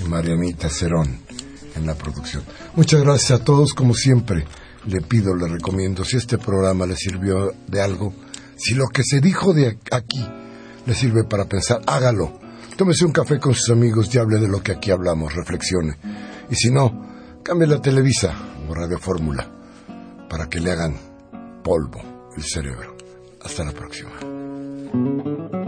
y Marianita Cerón en la producción. Muchas gracias a todos, como siempre. Le pido, le recomiendo, si este programa le sirvió de algo, si lo que se dijo de aquí le sirve para pensar, hágalo. Tómese un café con sus amigos y hable de lo que aquí hablamos, reflexione. Y si no, cambie la Televisa o Radio Fórmula para que le hagan polvo el cerebro. Hasta la próxima.